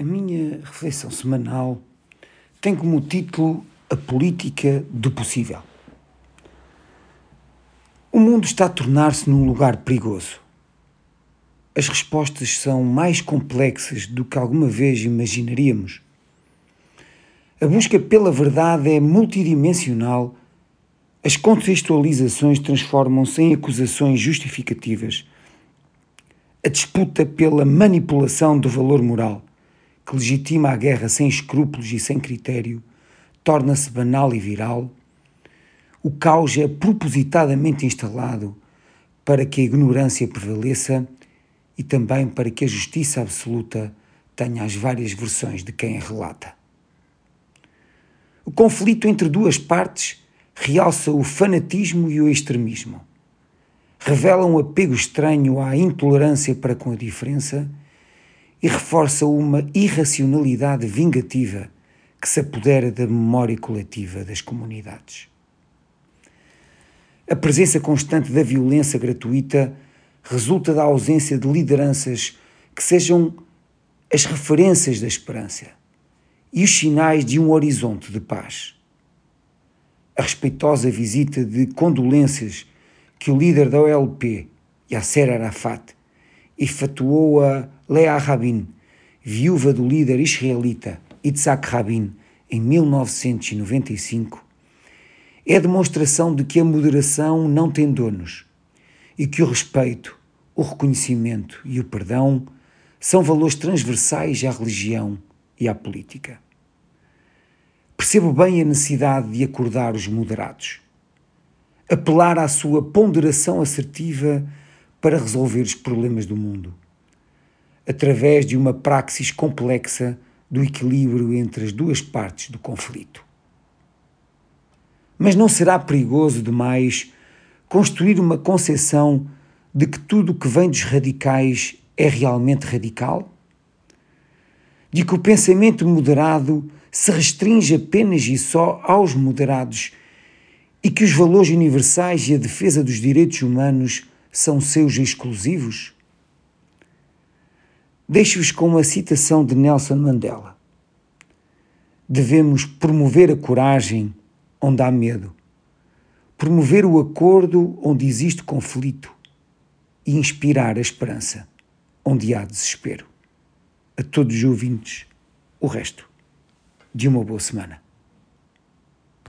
A minha reflexão semanal tem como título A Política do Possível. O mundo está a tornar-se num lugar perigoso. As respostas são mais complexas do que alguma vez imaginaríamos. A busca pela verdade é multidimensional. As contextualizações transformam-se em acusações justificativas. A disputa pela manipulação do valor moral que legitima a guerra sem escrúpulos e sem critério, torna-se banal e viral, o caos é propositadamente instalado para que a ignorância prevaleça e também para que a justiça absoluta tenha as várias versões de quem a relata. O conflito entre duas partes realça o fanatismo e o extremismo. Revela um apego estranho à intolerância para com a diferença e reforça uma irracionalidade vingativa que se apodera da memória coletiva das comunidades. A presença constante da violência gratuita resulta da ausência de lideranças que sejam as referências da esperança e os sinais de um horizonte de paz. A respeitosa visita de condolências que o líder da OLP, Yasser Arafat, efetuou a Lea Rabin, viúva do líder israelita Yitzhak Rabin, em 1995, é demonstração de que a moderação não tem donos e que o respeito, o reconhecimento e o perdão são valores transversais à religião e à política. Percebo bem a necessidade de acordar os moderados, apelar à sua ponderação assertiva para resolver os problemas do mundo através de uma praxis complexa do equilíbrio entre as duas partes do conflito. Mas não será perigoso demais construir uma concepção de que tudo o que vem dos radicais é realmente radical? De que o pensamento moderado se restringe apenas e só aos moderados e que os valores universais e a defesa dos direitos humanos são seus exclusivos? Deixo-vos com uma citação de Nelson Mandela. Devemos promover a coragem onde há medo, promover o acordo onde existe conflito e inspirar a esperança onde há desespero. A todos os ouvintes, o resto de uma boa semana.